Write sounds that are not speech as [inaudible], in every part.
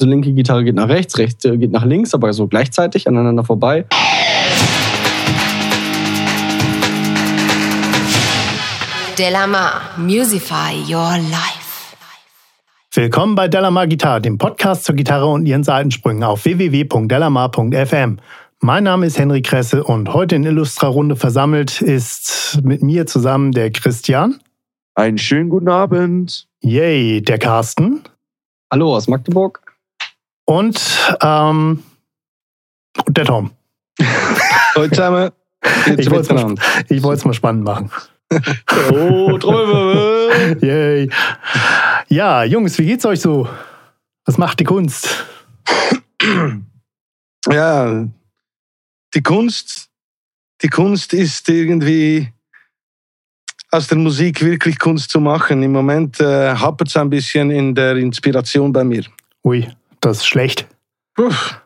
Also linke Gitarre geht nach rechts, rechte geht nach links, aber so gleichzeitig aneinander vorbei. Delamar, Musify Your Life. Willkommen bei Delamar Gitarre, dem Podcast zur Gitarre und ihren Seitensprüngen auf www.delamar.fm. Mein Name ist Henry Kresse und heute in Illustra Runde versammelt ist mit mir zusammen der Christian. Einen schönen guten Abend. Yay, der Carsten. Hallo aus Magdeburg. Und ähm, der Tom. Heute zusammen. Ich wollte es mal, mal spannend machen. [laughs] oh, Trommelwirbel. [laughs] Yay. Ja, Jungs, wie geht's euch so? Was macht die Kunst? [clears throat] Ja, die Kunst, die Kunst ist irgendwie aus der Musik wirklich Kunst zu machen. Im Moment äh, hapert es ein bisschen in der Inspiration bei mir. Ui, das ist schlecht.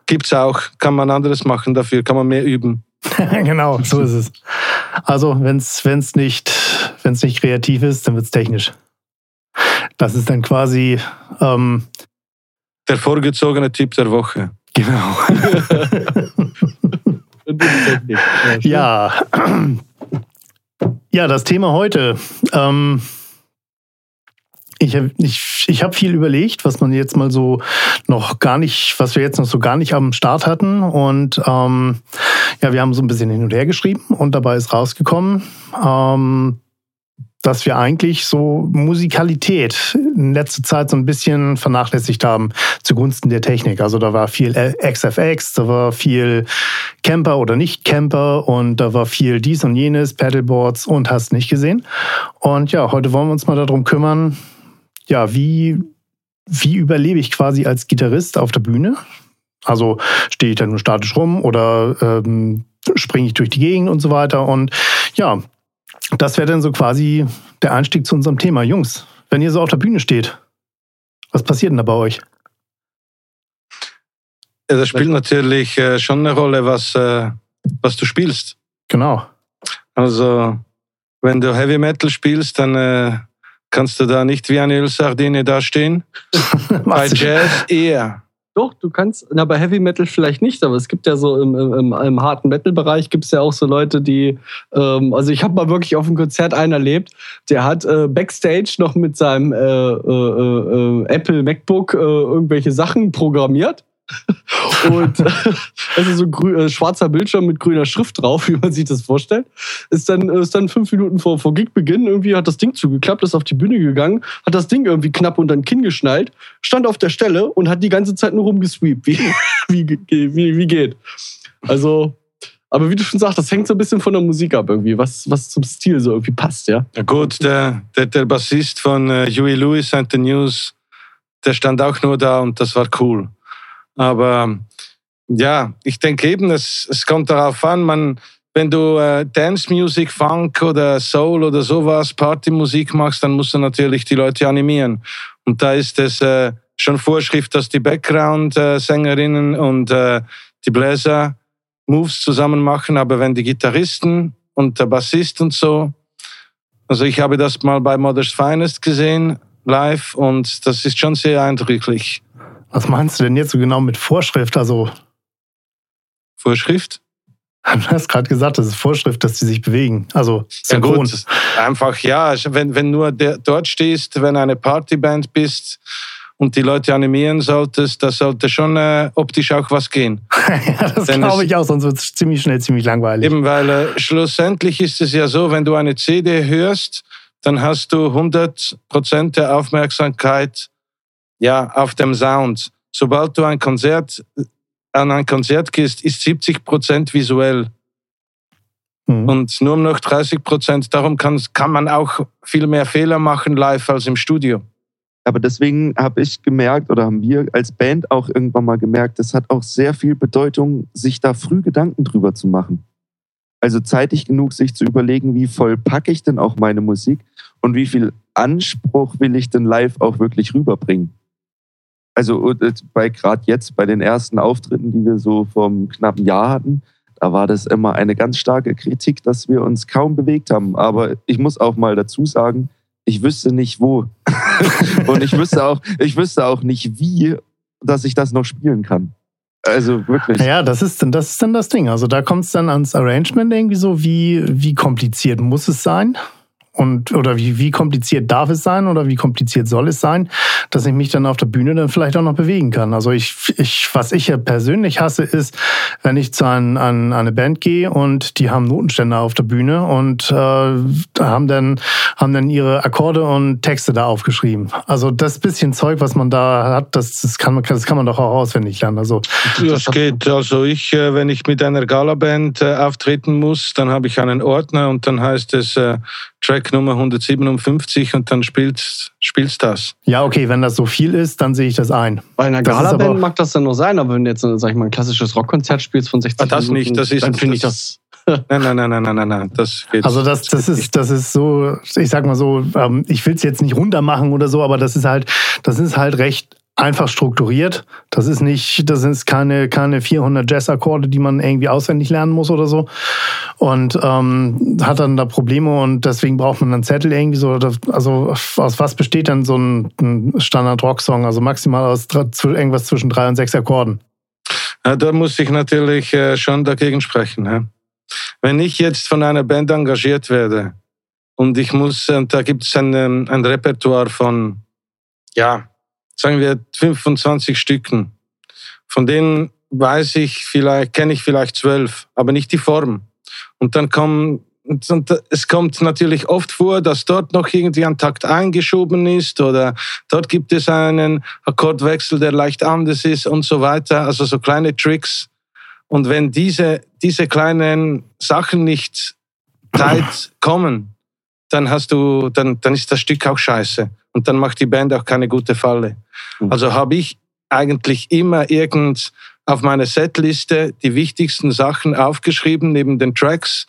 Gibt's auch. Kann man anderes machen dafür, kann man mehr üben. [laughs] genau, so ist es. Also, wenn es wenn's nicht, wenn's nicht kreativ ist, dann wird es technisch. Das ist dann quasi ähm, der vorgezogene Typ der Woche. Genau. [laughs] ja. Ja, das Thema heute. Ähm, ich habe ich, ich hab viel überlegt, was man jetzt mal so noch gar nicht, was wir jetzt noch so gar nicht am Start hatten. Und ähm, ja, wir haben so ein bisschen hin und her geschrieben und dabei ist rausgekommen, ähm, dass wir eigentlich so Musikalität in letzter Zeit so ein bisschen vernachlässigt haben zugunsten der Technik. Also da war viel XFX, da war viel Camper oder nicht Camper und da war viel dies und jenes, Paddleboards und hast nicht gesehen. Und ja, heute wollen wir uns mal darum kümmern, ja, wie, wie überlebe ich quasi als Gitarrist auf der Bühne? Also stehe ich da nur statisch rum oder ähm, springe ich durch die Gegend und so weiter. Und ja, das wäre dann so quasi der Einstieg zu unserem Thema. Jungs, wenn ihr so auf der Bühne steht, was passiert denn da bei euch? Ja, das spielt natürlich äh, schon eine Rolle, was, äh, was du spielst. Genau. Also, wenn du Heavy Metal spielst, dann äh, kannst du da nicht wie eine Ölsardine dastehen. [laughs] bei Jazz eher. Doch, du kannst, na, bei Heavy Metal vielleicht nicht, aber es gibt ja so im, im, im harten Metal-Bereich gibt es ja auch so Leute, die, ähm, also ich habe mal wirklich auf einem Konzert einen erlebt, der hat äh, Backstage noch mit seinem äh, äh, äh Apple MacBook äh, irgendwelche Sachen programmiert und [laughs] also so grün, äh, schwarzer Bildschirm mit grüner Schrift drauf, [laughs] wie man sich das vorstellt. Ist dann, ist dann fünf Minuten vor, vor Gigbeginn irgendwie hat das Ding zugeklappt, ist auf die Bühne gegangen, hat das Ding irgendwie knapp unter den Kinn geschnallt, stand auf der Stelle und hat die ganze Zeit nur rumgesweept, wie, [laughs] wie, wie, wie geht. Also, aber wie du schon sagst, das hängt so ein bisschen von der Musik ab irgendwie, was, was zum Stil so irgendwie passt, ja. ja gut, der, der, der Bassist von uh, Huey Lewis and the News, der stand auch nur da und das war cool. Aber ja, ich denke eben, es, es kommt darauf an, man, wenn du äh, Dance Music, Funk oder Soul oder sowas, Partymusik machst, dann musst du natürlich die Leute animieren. Und da ist es äh, schon Vorschrift, dass die Background-Sängerinnen und äh, die Bläser Moves zusammen machen. Aber wenn die Gitarristen und der Bassist und so, also ich habe das mal bei Mother's Finest gesehen, live, und das ist schon sehr eindrücklich. Was meinst du denn jetzt so genau mit Vorschrift? Also Vorschrift? Du hast gerade gesagt, das ist Vorschrift, dass die sich bewegen. Also. Ja gut, einfach ja, wenn, wenn nur der, dort stehst, wenn eine Partyband bist und die Leute animieren solltest, da sollte schon äh, optisch auch was gehen. [laughs] ja, das glaube ich auch, sonst wird es ziemlich schnell ziemlich langweilig. Eben, weil äh, schlussendlich ist es ja so, wenn du eine CD hörst, dann hast du 100 Prozent der Aufmerksamkeit ja auf dem Sound. Sobald du ein Konzert an ein Konzert gehst, ist 70 Prozent visuell. Mhm. Und nur noch 30 Prozent. Darum kann, kann man auch viel mehr Fehler machen live als im Studio. Aber deswegen habe ich gemerkt oder haben wir als Band auch irgendwann mal gemerkt, es hat auch sehr viel Bedeutung, sich da früh Gedanken drüber zu machen. Also zeitig genug, sich zu überlegen, wie voll packe ich denn auch meine Musik und wie viel Anspruch will ich denn live auch wirklich rüberbringen also äh, bei gerade jetzt bei den ersten Auftritten, die wir so vom knappen Jahr hatten, da war das immer eine ganz starke Kritik, dass wir uns kaum bewegt haben. Aber ich muss auch mal dazu sagen, ich wüsste nicht wo. [laughs] und ich wüsste auch, ich wüsste auch nicht wie dass ich das noch spielen kann. Also wirklich. Ja, das ist dann das ist dann das Ding. Also da kommt es dann ans Arrangement irgendwie so, wie, wie kompliziert muss es sein? Und oder wie, wie kompliziert darf es sein oder wie kompliziert soll es sein, dass ich mich dann auf der Bühne dann vielleicht auch noch bewegen kann. Also ich, ich was ich ja persönlich hasse, ist, wenn ich zu ein, an eine Band gehe und die haben Notenständer auf der Bühne und äh, haben dann haben dann ihre Akkorde und Texte da aufgeschrieben. Also das bisschen Zeug, was man da hat, das, das kann man das kann man doch auch auswendig lernen. Also das geht. Also ich, äh, wenn ich mit einer Galaband äh, auftreten muss, dann habe ich einen Ordner und dann heißt es äh, Track Nummer 157 und dann spielst, spielst das. Ja, okay, wenn das so viel ist, dann sehe ich das ein. Bei einer Galaband mag das dann noch sein, aber wenn du jetzt, sag ich mal, ein klassisches Rockkonzert spielst von 60 ah, das Minuten, nicht, das ist, dann finde ich das Nein, nein, nein, nein, nein, nein, nein. Das geht also das, das ist, das ist so, ich sag mal so, ähm, ich will es jetzt nicht runter machen oder so, aber das ist halt, das ist halt recht einfach strukturiert. Das ist nicht, das sind keine, keine 400 Jazz-Akkorde, die man irgendwie auswendig lernen muss oder so. Und ähm, hat dann da Probleme und deswegen braucht man einen Zettel irgendwie so. Also aus was besteht denn so ein, ein Standard-Rock-Song? Also maximal aus irgendwas zwischen drei und sechs Akkorden. Ja, da muss ich natürlich äh, schon dagegen sprechen. Ja. Wenn ich jetzt von einer Band engagiert werde und ich muss, da gibt es ein, ähm, ein Repertoire von, ja, sagen wir 25 Stücken. Von denen weiß ich vielleicht, kenne ich vielleicht zwölf, aber nicht die Form. Und dann kommen, und es kommt natürlich oft vor, dass dort noch irgendwie ein Takt eingeschoben ist oder dort gibt es einen Akkordwechsel, der leicht anders ist und so weiter. Also so kleine Tricks. Und wenn diese, diese kleinen Sachen nicht [coughs] Zeit kommen, dann hast du, dann, dann ist das Stück auch scheiße. Und dann macht die Band auch keine gute Falle. Mhm. Also habe ich eigentlich immer irgend auf meiner Setliste die wichtigsten Sachen aufgeschrieben neben den Tracks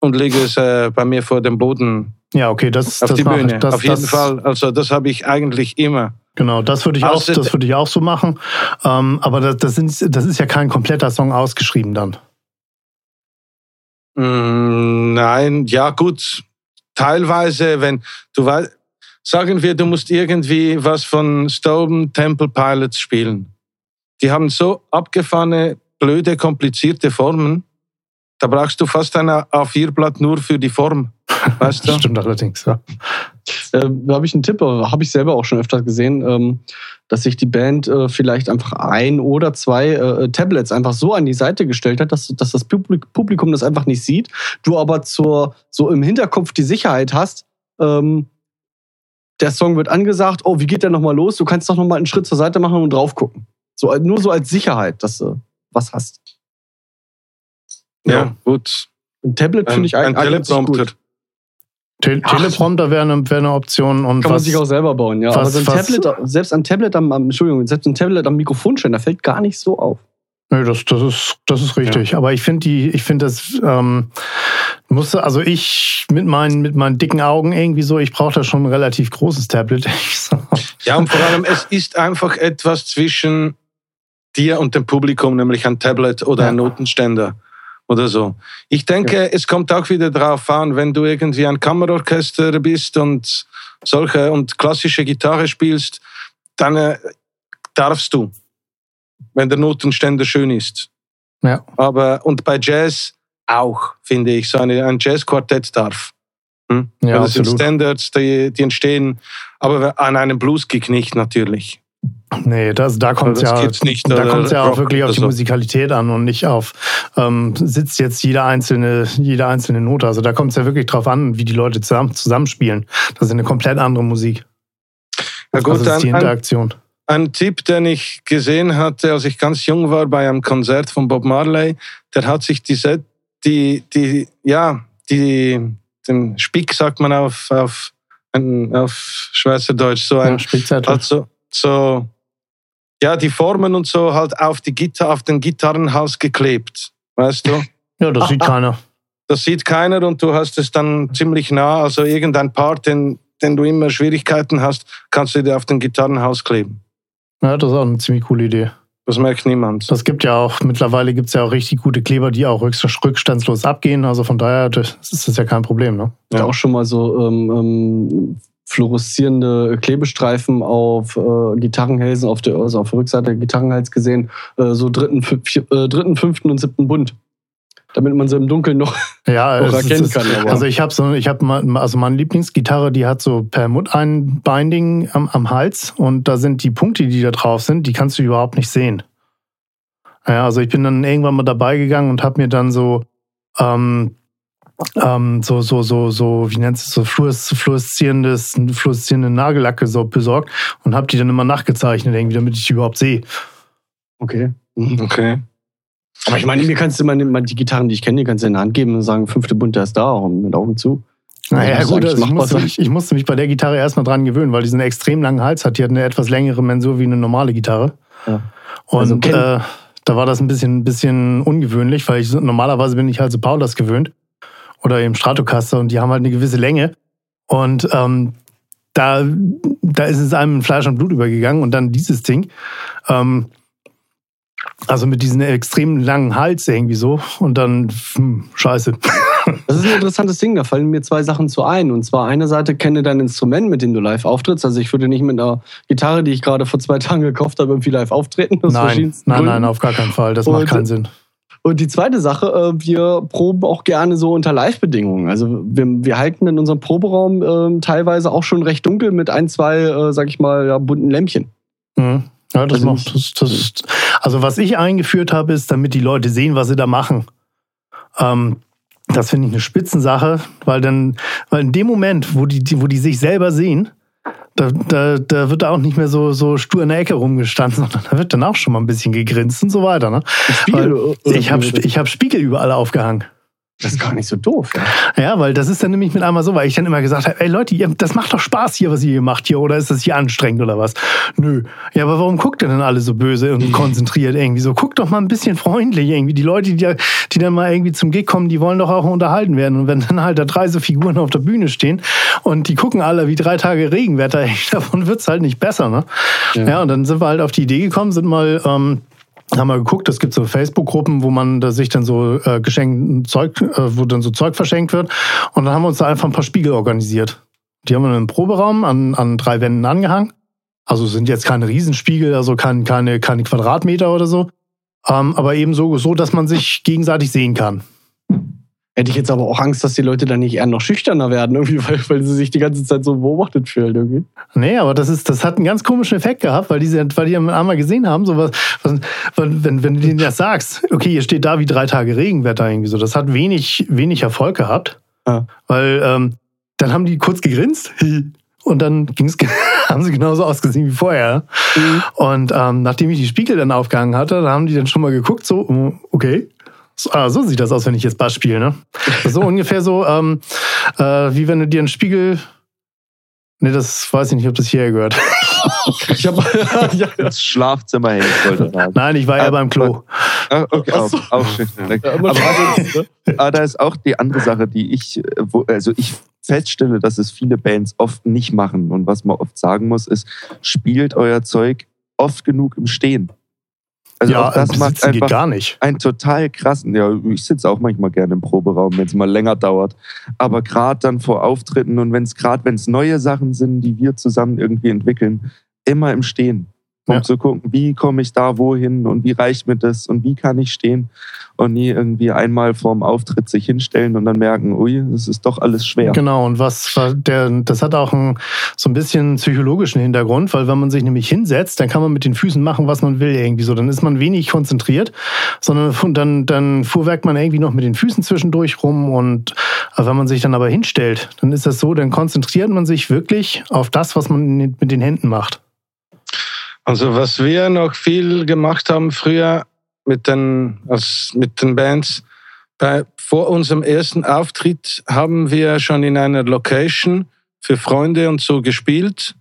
und lege es äh, bei mir vor dem Boden. Ja, okay, das auf das die Bühne. Das, auf jeden das, Fall. Also das habe ich eigentlich immer. Genau, das würde ich auch, das würde ich auch so machen. Ähm, aber das, das, sind, das ist ja kein kompletter Song ausgeschrieben dann. Mm, nein, ja gut. Teilweise, wenn du weißt, sagen wir, du musst irgendwie was von Stone Temple Pilots spielen. Die haben so abgefahrene, blöde, komplizierte Formen. Da brauchst du fast ein A4-Blatt nur für die Form. [laughs] Weißt du? Stimmt allerdings, ja. Äh, da habe ich einen Tipp, habe ich selber auch schon öfter gesehen, ähm, dass sich die Band äh, vielleicht einfach ein oder zwei äh, Tablets einfach so an die Seite gestellt hat, dass, dass das Publikum das einfach nicht sieht. Du aber zur, so im Hinterkopf die Sicherheit hast, ähm, der Song wird angesagt, oh, wie geht der nochmal los? Du kannst doch nochmal einen Schritt zur Seite machen und drauf gucken. So, nur so als Sicherheit, dass du was hast. Ja, ja. gut. Ein Tablet finde ich ein, ein Teleprompter. Te Teleprompter wäre eine, wär eine Option. Und kann was, man sich auch selber bauen, ja. Was, Aber so ein Tablet, selbst ein Tablet am, Entschuldigung, selbst ein Tablet am Mikrofonständer fällt gar nicht so auf. Nö, das, das ist, das ist richtig. Ja. Aber ich finde die, ich finde das, ähm, musste, also ich mit meinen, mit meinen dicken Augen irgendwie so, ich brauche da schon ein relativ großes Tablet. [laughs] ja, und vor allem, es ist einfach etwas zwischen dir und dem Publikum, nämlich ein Tablet oder ja. ein Notenständer oder so. Ich denke, ja. es kommt auch wieder darauf an, wenn du irgendwie ein Kammerorchester bist und solche und klassische Gitarre spielst, dann äh, darfst du wenn der Notenständer schön ist. Ja. Aber, und bei Jazz auch, finde ich, so eine, ein Jazzquartett darf. Hm? Ja, das absolut. sind Standards, die, die entstehen, aber an einem Bluesgig nicht natürlich. Nee, das, da kommt es ja, nicht, da kommt's ja auch wirklich auf die Musikalität an und nicht auf, ähm, sitzt jetzt jede einzelne, jede einzelne Note. Also da kommt es ja wirklich drauf an, wie die Leute zusammen, zusammenspielen. Das ist eine komplett andere Musik. Ja gut, also das ist die Interaktion. Ein Tipp, den ich gesehen hatte, als ich ganz jung war bei einem Konzert von Bob Marley, der hat sich die, die, die ja, die, den Spick sagt man auf, auf, auf Schweizerdeutsch, so ein, ja, also, so, ja, die Formen und so halt auf die Gitarre, auf den Gitarrenhals geklebt, weißt du? [laughs] Ja, das sieht keiner. Das sieht keiner und du hast es dann ziemlich nah, also irgendein Part, den, den du immer Schwierigkeiten hast, kannst du dir auf den Gitarrenhals kleben. Ja, das ist auch eine ziemlich coole Idee. Das merkt niemand. Das gibt ja auch, mittlerweile gibt es ja auch richtig gute Kleber, die auch rückstandslos abgehen. Also von daher das ist das ja kein Problem. Ne? Ja, auch schon mal so ähm, ähm, fluoreszierende Klebestreifen auf äh, Gitarrenhälsen, auf der, also auf der Rückseite der Gitarrenhals gesehen, äh, so dritten, vier, äh, dritten, fünften und siebten Bund. Damit man sie im Dunkeln noch, Ja, [laughs] noch erkennen ist, kann. Aber. also ich habe so, ich habe mal, also meine Lieblingsgitarre, die hat so Permut ein Binding am, am Hals und da sind die Punkte, die da drauf sind, die kannst du überhaupt nicht sehen. Ja, also ich bin dann irgendwann mal dabei gegangen und habe mir dann so ähm, ähm, so so so so wie nennt es so fluores- fluoreszierendes fluoreszierende Nagellacke so besorgt und habe die dann immer nachgezeichnet irgendwie, damit ich die überhaupt sehe. okay. Mhm. Okay. Aber ich meine, mir kannst du mal die Gitarren, die ich kenne, die kannst du in die Hand geben und sagen, fünfte Bund, der ist da, und mit Augen zu. Naja, ist gut, also ich, musste mich, ich musste mich bei der Gitarre erstmal dran gewöhnen, weil die so einen extrem langen Hals hat. Die hat eine etwas längere Mensur wie eine normale Gitarre. Ja. Und Also äh, da war das ein bisschen, ein bisschen ungewöhnlich, weil ich normalerweise bin ich halt so Paulas gewöhnt oder eben Stratocaster und die haben halt eine gewisse Länge. Und ähm, da, da ist es einem in Fleisch und Blut übergegangen und dann dieses Ding. Ähm, also mit diesem extrem langen Hals irgendwie so und dann, hm, scheiße. [laughs] Das ist ein interessantes Ding, da fallen mir zwei Sachen zu ein. Und zwar eine Seite, kenne dein Instrument, mit dem du live auftrittst. Also ich würde nicht mit einer Gitarre, die ich gerade vor zwei Tagen gekauft habe, irgendwie live auftreten. Nein, nein, Gründen. nein, auf gar keinen Fall. Das macht Und- keinen Sinn. Und die zweite Sache, äh, wir proben auch gerne so unter Live-Bedingungen. Also wir, wir halten in unserem Proberaum ähm, teilweise auch schon recht dunkel mit ein, zwei, äh, sag ich mal, ja, bunten Lämpchen. Mhm. Ja, das Also macht das, das, also was ich eingeführt habe, ist, damit die Leute sehen, was sie da machen. Ähm, das finde ich eine Spitzensache, weil dann, weil in dem Moment, wo die, wo die sich selber sehen, da, da, da wird da auch nicht mehr so, so stur in der Ecke rumgestanden, [laughs] sondern da wird dann auch schon mal ein bisschen gegrinst und so weiter. Ne? Spiegel, ich habe ich hab Spiegel überall aufgehangen. Das ist gar nicht so doof. Ja. Ja, weil das ist dann nämlich mit einmal so, weil ich dann immer gesagt habe, ey Leute, ihr, das macht doch Spaß hier, was ihr hier macht hier, oder ist das hier anstrengend oder was? Nö. Ja, aber warum guckt ihr denn alle so böse und [laughs] konzentriert irgendwie so? Guckt doch mal ein bisschen freundlich irgendwie. Die Leute, die, die dann mal irgendwie zum Gig kommen, die wollen doch auch unterhalten werden. Und wenn dann halt da drei so Figuren auf der Bühne stehen und die gucken alle wie drei Tage Regenwetter, [laughs] davon wird's halt nicht besser, ne? Ja. Ja. und dann sind wir halt auf die Idee gekommen, sind mal, ähm, haben wir geguckt, es gibt so Facebook-Gruppen, wo man da sich dann so äh, geschenkt Zeug, äh, wo dann so Zeug verschenkt wird. Und dann haben wir uns da einfach ein paar Spiegel organisiert. Die haben wir in einem Proberaum an, an drei Wänden angehangen. Also sind jetzt keine Riesenspiegel, also kein, keine, keine Quadratmeter oder so. Ähm, aber eben so, so, dass man sich gegenseitig sehen kann. Hätte ich jetzt aber auch Angst, dass die Leute dann nicht eher noch schüchterner werden, irgendwie, [laughs] weil, weil sie sich die ganze Zeit so beobachtet fühlen. Irgendwie. Nee, aber das ist, das hat einen ganz komischen Effekt gehabt, weil die, weil die einmal gesehen haben, so was, was wenn, wenn du denen das sagst, okay, hier steht da wie drei Tage Regenwetter irgendwie so, das hat wenig, wenig Erfolg gehabt, Ja. weil ähm, dann haben die kurz gegrinst [laughs] und dann ging's, [laughs] haben sie genauso ausgesehen wie vorher. Und ähm, nachdem ich die Spiegel dann aufgehangen hatte, da haben die dann schon mal geguckt, so, mm, okay. So, ah, so sieht das aus, wenn ich jetzt Bass spiele, ne? So [laughs] ungefähr so, ähm, äh, wie wenn du dir einen Spiegel Nee, das weiß ich nicht, ob das hierher gehört. [laughs] Ich habe [laughs] ja, ja. Das Schlafzimmer hängt, ich sagen. Nein, ich war ja beim Klo. Ah, okay, auch, so. auch schön. aber Aber, aber da ist auch die andere Sache, die ich, wo, also ich feststelle, dass es viele Bands oft nicht machen. Und was man oft sagen muss, ist, spielt euer Zeug oft genug im Stehen. Also ja, auch das macht einfach gar nicht. einen total krassen, ja, ich sitze auch manchmal gerne im Proberaum, wenn es mal länger dauert. Aber gerade dann vor Auftritten und wenn es gerade, wenn es neue Sachen sind, die wir zusammen irgendwie entwickeln, immer im Stehen. Um Ja. zu gucken, wie komme ich da wohin und wie reicht mir das und wie kann ich stehen und nie irgendwie einmal vorm Auftritt sich hinstellen und dann merken, ui, das ist doch alles schwer. Genau, und was der, das hat auch einen, so ein bisschen psychologischen Hintergrund, weil wenn man sich nämlich hinsetzt, dann kann man mit den Füßen machen, was man will, irgendwie so. Dann ist man wenig konzentriert, sondern dann, dann fuhrwerkt man irgendwie noch mit den Füßen zwischendurch rum. Und wenn man sich dann aber hinstellt, dann ist das so, dann konzentriert man sich wirklich auf das, was man mit den Händen macht. Also was wir noch viel gemacht haben früher mit den, als, mit den Bands, bei, vor unserem ersten Auftritt haben wir schon in einer Location für Freunde und so gespielt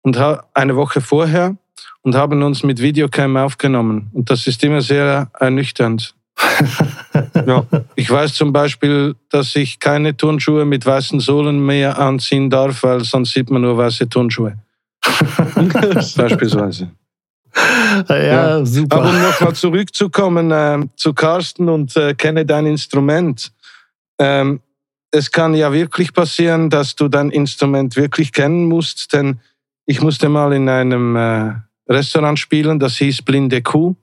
und eine Woche vorher und haben uns mit Videocam aufgenommen. Und das ist immer sehr ernüchternd. [laughs] Ja. Ich weiß zum Beispiel, dass ich keine Turnschuhe mit weißen Sohlen mehr anziehen darf, weil sonst sieht man nur weiße Turnschuhe. [laughs] Beispielsweise. Ja, Ja. super. Aber um nochmal zurückzukommen äh, zu Carsten und äh, kenne dein Instrument. Ähm, es kann ja wirklich passieren, dass du dein Instrument wirklich kennen musst, denn ich musste mal in einem äh, Restaurant spielen, das hieß Blinde Kuh.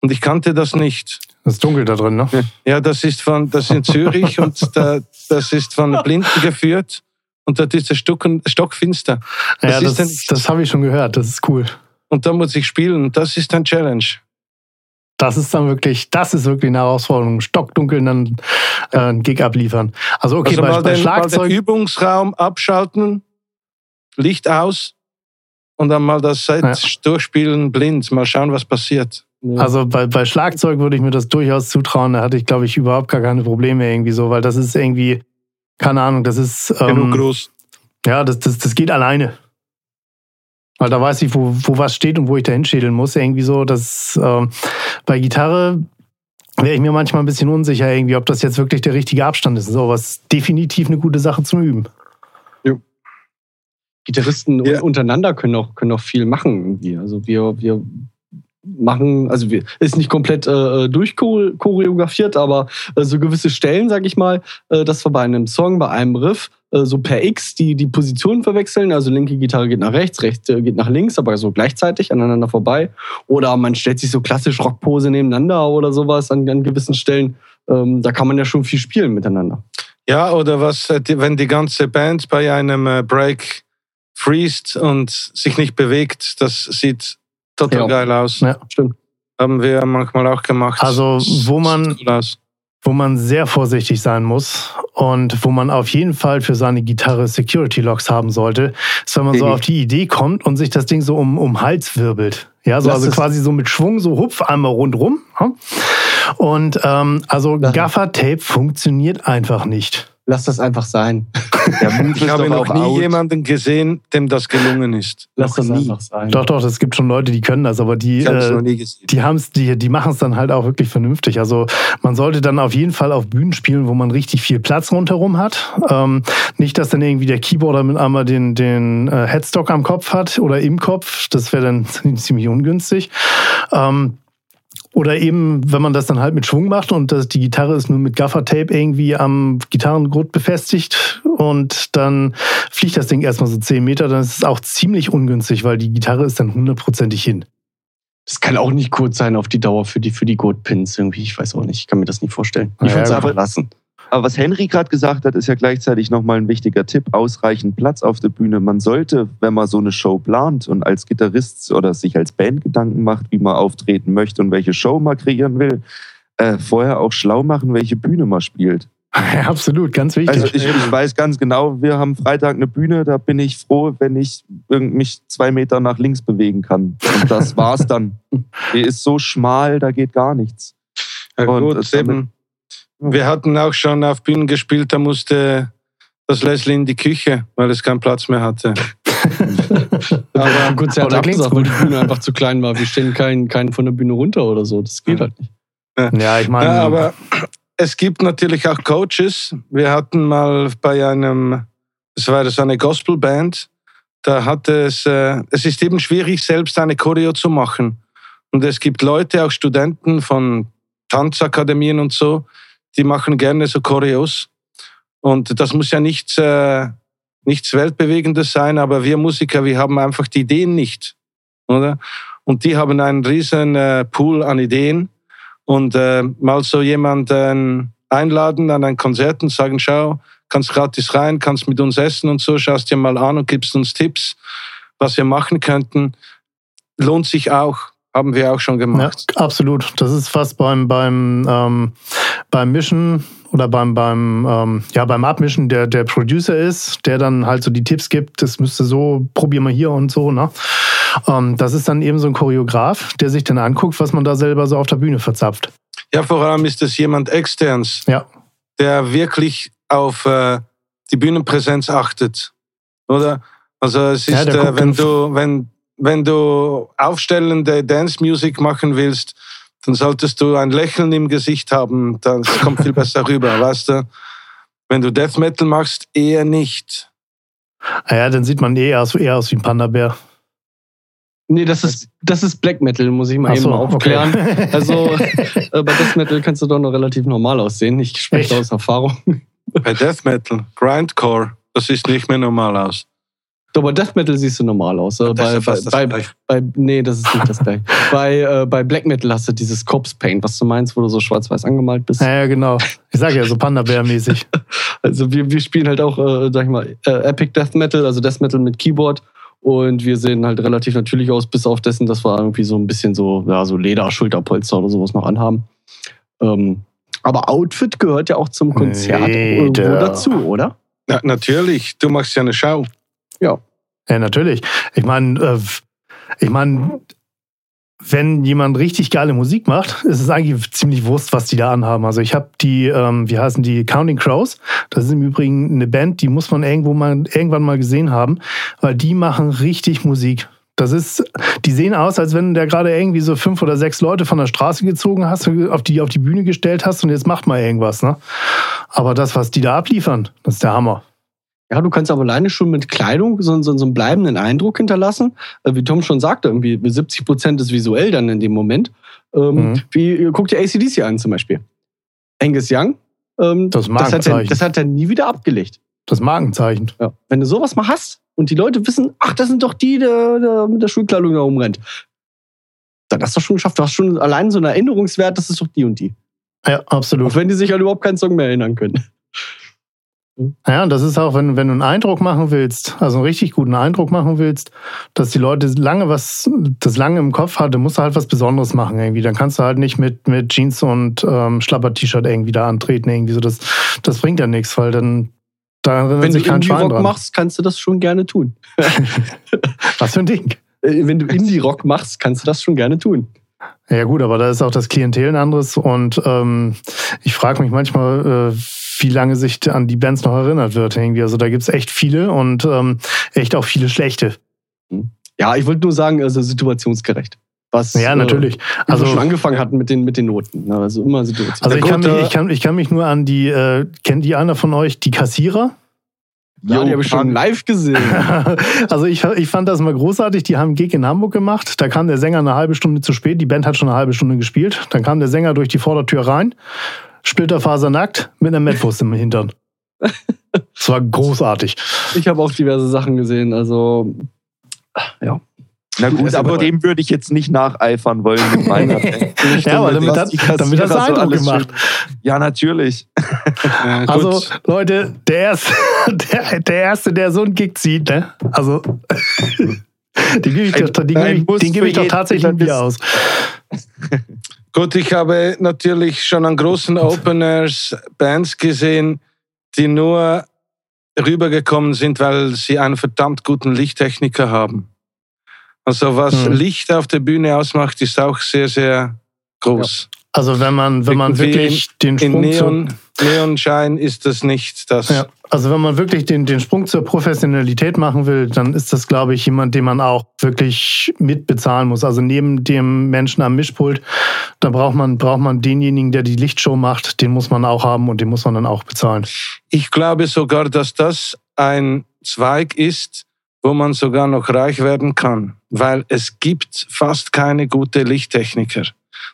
Und ich kannte das nicht. Das ist dunkel da drin, ne? Ja, das ist von, das ist in Zürich und [laughs] da, das ist von Blinden geführt. Und dort ist Stock, stockfinster. Das ja, das, dann- das habe ich schon gehört. Das ist cool. Und da muss ich spielen. Das ist ein Challenge. Das ist dann wirklich, das ist wirklich eine Herausforderung. Stockdunkel dann äh, einen Gig abliefern. Also okay, also bei, mal, bei den, mal den Schlagzeug. Übungsraum abschalten, Licht aus und dann mal das Set Ja. durchspielen blind. Mal schauen, was passiert. Ja. Also bei, bei Schlagzeug würde ich mir das durchaus zutrauen. Da hatte ich, glaube ich, überhaupt gar keine Probleme irgendwie so, weil das ist irgendwie, keine Ahnung, das ist. Ähm, groß. Ja, das, das, das geht alleine. Weil da weiß ich, wo, wo was steht und wo ich da hinschädeln muss. Irgendwie so, dass ähm, bei Gitarre wäre ich mir manchmal ein bisschen unsicher, irgendwie, ob das jetzt wirklich der richtige Abstand ist. So, aber es ist definitiv eine gute Sache zum Üben. Gitarristen Ja. untereinander können auch, können auch viel machen irgendwie. Also wir, wir machen, also ist nicht komplett äh, durchchoreografiert, aber äh, so gewisse Stellen, sag ich mal, äh, dass wir bei einem Song, bei einem Riff, äh, so per X die, die Positionen verwechseln. Also linke Gitarre geht nach rechts, rechte geht nach links, aber so gleichzeitig aneinander vorbei. Oder man stellt sich so klassisch Rockpose nebeneinander oder sowas an, an gewissen Stellen. Ähm, da kann man ja schon viel spielen miteinander. Ja, oder was, äh, wenn die ganze Band bei einem äh, Break freest und sich nicht bewegt, das sieht total Ja. geil aus. Ja. Stimmt. Haben wir manchmal auch gemacht. Also, wo man- wo man sehr vorsichtig sein muss und wo man auf jeden Fall für seine Gitarre Security Locks haben sollte, ist, wenn man so Mhm. auf die Idee kommt und sich das Ding so um, um Hals wirbelt. Ja, so, also quasi so mit Schwung, so hupf einmal rundrum. Und ähm, also. Gaffer-Tape funktioniert einfach nicht. Lass das einfach sein. [laughs] Ich habe noch nie out. jemanden gesehen, dem das gelungen ist. Lass noch das nie. einfach sein. Doch, doch, es gibt schon Leute, die können das, aber die, es äh, noch nie gesehen. die haben's, die, die machen es dann halt auch wirklich vernünftig. Also man sollte dann auf jeden Fall auf Bühnen spielen, wo man richtig viel Platz rundherum hat. Ähm, nicht, dass dann irgendwie der Keyboarder mit einmal den, den äh, Headstock am Kopf hat oder im Kopf. Das wäre dann [laughs] ziemlich ungünstig. Ähm, oder eben, wenn man das dann halt mit Schwung macht und das, die Gitarre ist nur mit Gaffertape irgendwie am Gitarrengurt befestigt und dann fliegt das Ding erstmal so 10 Meter, dann ist es auch ziemlich ungünstig, weil die Gitarre ist dann hundertprozentig hin. Das kann auch nicht gut sein auf die Dauer für die, für die Goat-Pins irgendwie. Ich weiß auch nicht. Ich kann mir das nicht vorstellen. Ich würde es einfach lassen. Aber was Henry gerade gesagt hat, ist ja gleichzeitig nochmal ein wichtiger Tipp. Ausreichend Platz auf der Bühne. Man sollte, wenn man so eine Show plant und als Gitarrist oder sich als Band Gedanken macht, wie man auftreten möchte und welche Show man kreieren will, äh, vorher auch schlau machen, welche Bühne man spielt. Ja, [laughs] absolut, ganz wichtig. Also ich, ich weiß ganz genau, wir haben Freitag eine Bühne, da bin ich froh, wenn ich mich zwei Meter nach links bewegen kann. Und das war's dann. [laughs] Die ist so schmal, da geht gar nichts. Ja, Und gut, damit- eben. Wir hatten auch schon auf Bühnen gespielt, da musste das Leslie in die Küche, weil es keinen Platz mehr hatte. [laughs] Aber aber da klingt's abgesagt, weil die gut. Bühne einfach zu klein war. Wir stellen keinen, keinen von der Bühne runter oder so. Das geht halt nicht. ja, ich meine, Ja, aber es gibt natürlich auch Coaches. Wir hatten mal bei einem, es war so eine Gospelband, da hatte es, äh, es ist eben schwierig, selbst eine Choreo zu machen. Und es gibt Leute, auch Studenten von Tanzakademien und so, die machen gerne so Choreos. Und das muss ja nichts, äh, nichts Weltbewegendes sein, aber wir Musiker, wir haben einfach die Ideen nicht, oder? Und die haben einen riesen äh, Pool an Ideen und äh, mal so jemanden einladen an ein Konzert und sagen, schau, kannst gratis rein, kannst mit uns essen und so, schaust dir mal an und gibst uns Tipps, was wir machen könnten. Lohnt sich auch, haben wir auch schon ja, gemacht. absolut. Das ist fast beim, beim, ähm, beim Mischen oder beim, beim, ähm, ja, beim Abmischen der, der Producer ist, der dann halt so die Tipps gibt, das müsste so, probier mal hier und so, ne? Ähm, das ist dann eben so ein Choreograf, der sich dann anguckt, was man da selber so auf der Bühne verzapft. Ja, vor allem ist es jemand externs, Ja. der wirklich auf äh, die Bühnenpräsenz achtet, oder? Also es Ja, ist, der äh, wenn du wenn wenn du aufstellende Dance Music machen willst, dann solltest du ein Lächeln im Gesicht haben. Das kommt viel besser [laughs] rüber, weißt du? Wenn du Death Metal machst, eher nicht. Ah Ja, dann sieht man eher aus, eher aus wie ein Panda-Bär. Nee, das ist, das ist Black Metal, muss ich mal Ach eben so, aufklären. okay. [laughs] Also äh, bei Death Metal kannst du doch noch relativ normal aussehen. Ich spreche Echt? aus Erfahrung. Bei Death Metal, Grindcore, das sieht nicht mehr normal aus. Aber Death Metal siehst du normal aus. Äh, Das ist bei, fast das bei, Gleiche. bei, nee, das ist nicht das gleiche. [laughs] bei, äh, bei Black Metal hast du dieses Corpse Paint, was du meinst, wo du so schwarz-weiß angemalt bist. Ja, ja, genau. Ich sage ja, so Panda-Bär-mäßig. [laughs] Also wir, wir spielen halt auch, äh, sag ich mal, äh, Epic Death Metal, also Death Metal mit Keyboard. Und wir sehen halt relativ natürlich aus, bis auf dessen, dass wir irgendwie so ein bisschen so, ja, so Leder, Schulterpolster oder sowas noch anhaben. Ähm, aber Outfit gehört ja auch zum Konzert irgendwo Leder. dazu, oder? Ja, natürlich, du machst ja eine Schau. Ja. Ja, natürlich. Ich meine, äh, ich meine, wenn jemand richtig geile Musik macht, [laughs] ist es eigentlich ziemlich wurscht, was die da anhaben. Also ich habe die, ähm, wie heißen die, Counting Crows. Das ist im Übrigen eine Band, die muss man irgendwo mal irgendwann mal gesehen haben, weil die machen richtig Musik. Das ist, die sehen aus, als wenn du da gerade irgendwie so fünf oder sechs Leute von der Straße gezogen hast, auf die auf die Bühne gestellt hast und jetzt macht mal irgendwas, ne? Aber das, was die da abliefern, das ist der Hammer. Ja, du kannst aber alleine schon mit Kleidung so, so, so einen bleibenden Eindruck hinterlassen. Äh, Wie Tom schon sagte, irgendwie 70 Prozent ist visuell dann in dem Moment. Ähm, Mhm. Wie, guck dir ACDC an zum Beispiel. Angus Young, ähm, Das das, hat er, das hat er nie wieder abgelegt. Das Markenzeichen. Ja. Wenn du sowas mal hast und die Leute wissen, ach, das sind doch die, der, der mit der Schulkleidung da rumrennt, dann hast du doch schon geschafft. Du hast schon allein so einen Erinnerungswert, das ist doch die und die. Ja, absolut. Auch wenn die sich an überhaupt keinen Song mehr erinnern können. Ja, und das ist auch, wenn, wenn du einen Eindruck machen willst, also einen richtig guten Eindruck machen willst, dass die Leute lange was, das lange im Kopf hat, dann musst du halt was Besonderes machen irgendwie. Dann kannst du halt nicht mit, mit Jeans und ähm, Schlapper-T-Shirt irgendwie da antreten irgendwie so. Das, das bringt ja nichts, weil dann da Wenn du Indie-Rock machst, kannst du das schon gerne tun. [laughs] Was für ein Ding. Äh, Wenn du Indie-Rock machst, kannst du das schon gerne tun. Ja gut, aber da ist auch das Klientel ein anderes und ähm, ich frage mich manchmal, äh, wie lange sich an die Bands noch erinnert wird irgendwie. Also da gibt's echt viele und ähm, echt auch viele schlechte. Ja, ich wollte nur sagen, also situationsgerecht. Was, Ja, natürlich. Äh, wie Also wir schon angefangen hatten mit den, mit den Noten. ne? Also immer situationsgerecht. Also ich kann, mich, äh, ich, kann, ich kann mich nur an die, äh, kennt die einer von euch, die Kassierer? Ja, die habe ich schon live gesehen. [laughs] also ich, ich fand das mal großartig, die haben einen Gig in Hamburg gemacht, da kam der Sänger eine halbe Stunde zu spät, die Band hat schon eine halbe Stunde gespielt, dann kam der Sänger durch die Vordertür rein, splitterfasernackt, mit einer Mettwurst im Hintern. Das war großartig. Ich habe auch diverse Sachen gesehen. Also, ja. Na gut, Also, aber dem würde ich jetzt nicht nacheifern wollen mit [laughs] meiner Ja, aber damit hat- damit so Eindruck alles gemacht. schön- Ja, natürlich. [laughs] Ja. Also, Leute, der erste, [laughs] der, der erste, der so einen Gig zieht, ne? Also, den gebe ich, doch, den gebe ich, den gebe ich doch tatsächlich der ein Bier das- aus. Gut, ich habe natürlich schon an großen Openers Bands gesehen, die nur rübergekommen sind, weil sie einen verdammt guten Lichttechniker haben. Also was Hm. Licht auf der Bühne ausmacht, ist auch sehr, sehr groß. Also, wenn man, wenn man Irgendwie wirklich den In Sprung zur, Neon, Neonschein ist das nicht das. Ja, also wenn man wirklich den, den Sprung zur Professionalität machen will, dann ist das, glaube ich, jemand, den man auch wirklich mitbezahlen muss. Also neben dem Menschen am Mischpult, da braucht man, braucht man denjenigen, der die Lichtshow macht, den muss man auch haben und den muss man dann auch bezahlen. Ich glaube sogar, dass das ein Zweig ist, wo man sogar noch reich werden kann, weil es gibt fast keine gute Lichttechniker.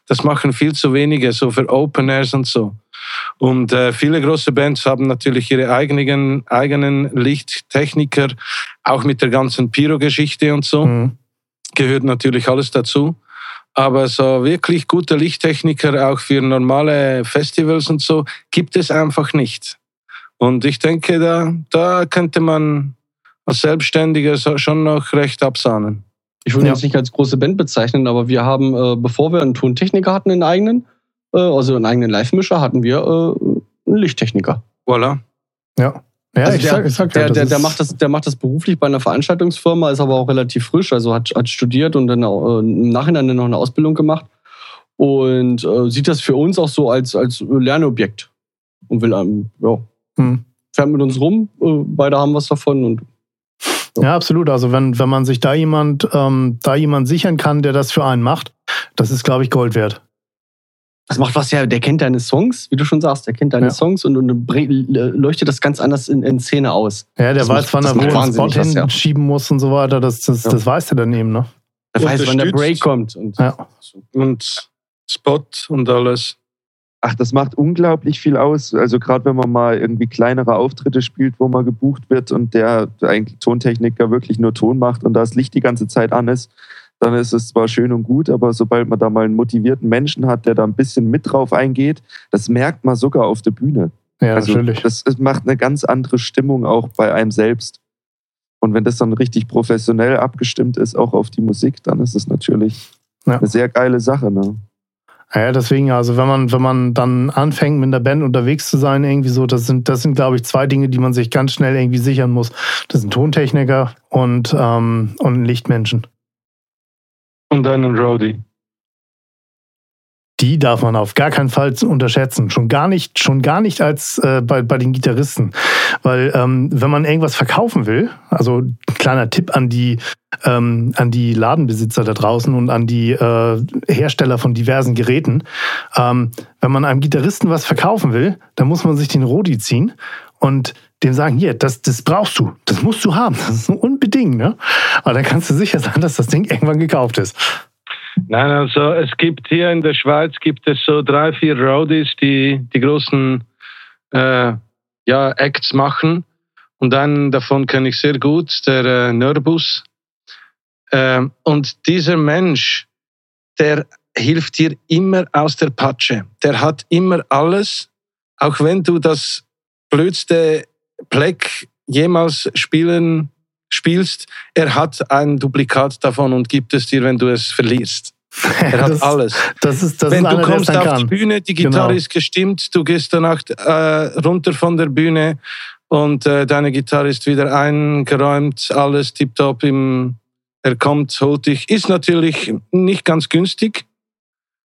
Das machen viel zu wenige, so für Open Airs und so. Und äh, viele große Bands haben natürlich ihre eigenen, eigenen Lichttechniker, auch mit der ganzen Pyro-Geschichte und so Mhm. gehört natürlich alles dazu. Aber so wirklich gute Lichttechniker auch für normale Festivals und so gibt es einfach nicht. Und ich denke, da, da könnte man als Selbstständiger schon noch recht absahnen. Ich würde Ja. uns nicht als große Band bezeichnen, aber wir haben, äh, bevor wir einen Tontechniker hatten, einen eigenen, äh, also einen eigenen Live-Mischer, hatten wir äh, einen Lichttechniker. Voilà. Ja. Ja, Also ich der- sag, ich sag ja, Der, das der, der, macht das, der macht das beruflich bei einer Veranstaltungsfirma, ist aber auch relativ frisch, also hat, hat studiert und dann auch, äh, im Nachhinein dann noch eine Ausbildung gemacht und äh, sieht das für uns auch so als, als Lernobjekt und will einem, ja, Hm. fährt mit uns rum, äh, beide haben was davon und Ja, absolut. Also wenn, wenn man sich da jemand, ähm, da jemand sichern kann, der das für einen macht, das ist, glaube ich, Gold wert. das macht was ja, der kennt deine Songs, wie du schon sagst, der kennt deine Ja. Songs und, und leuchtet das ganz anders in, in Szene aus. Ja, der Das weiß, macht- wann er wo einen Spot was, ja. hinschieben muss und so weiter. Das, das, Ja. das weiß er dann eben, ne? Der weiß, wann der. Break kommt. Und Ja. Und Spot und alles. Ach, das macht unglaublich viel aus. Also gerade wenn man mal irgendwie kleinere Auftritte spielt, wo man gebucht wird und der eigentlich Tontechniker wirklich nur Ton macht und das Licht die ganze Zeit an ist, dann ist es zwar schön und gut, aber sobald man da mal einen motivierten Menschen hat, der da ein bisschen mit drauf eingeht, das merkt man sogar auf der Bühne. Ja, also natürlich. Das, das macht eine ganz andere Stimmung auch bei einem selbst. Und wenn das dann richtig professionell abgestimmt ist, auch auf die Musik, dann ist es natürlich Ja. eine sehr geile Sache. Ne? Ja, deswegen, also wenn man, wenn man dann anfängt, mit der Band unterwegs zu sein, irgendwie so, das sind, das sind, glaube ich, zwei Dinge, die man sich ganz schnell irgendwie sichern muss. Das sind Tontechniker und, ähm, und ein Lichtmenschen. Und einen Roadie. Die darf man auf gar keinen Fall unterschätzen. Schon gar nicht, schon gar nicht als äh, bei, bei den Gitarristen. Weil ähm, wenn man irgendwas verkaufen will, also ein kleiner Tipp an die, ähm, an die Ladenbesitzer da draußen und an die äh, Hersteller von diversen Geräten, ähm, wenn man einem Gitarristen was verkaufen will, dann muss man sich den Rodi ziehen und dem sagen, hier, das, das brauchst du, das musst du haben, das ist unbedingt. Ne? Aber dann kannst du sicher sein, dass das Ding irgendwann gekauft ist. Nein, also es gibt hier in der Schweiz gibt es so drei, vier Roadies, die die großen äh, ja, Acts machen. Und einen davon kenne ich sehr gut, der äh, Nörbus. Ähm, und dieser Mensch, der hilft dir immer aus der Patsche. Der hat immer alles, auch wenn du das blödste Pleck jemals spielen spielst, er hat ein Duplikat davon und gibt es dir, wenn du es verlierst. [laughs] Er hat das, alles. Das ist, das wenn ist du einer, kommst auf die kann. Bühne, die Gitarre Genau. ist gestimmt, du gehst danach äh, runter von der Bühne und äh, deine Gitarre ist wieder eingeräumt, alles tiptop im er kommt, holt dich. Ist natürlich nicht ganz günstig,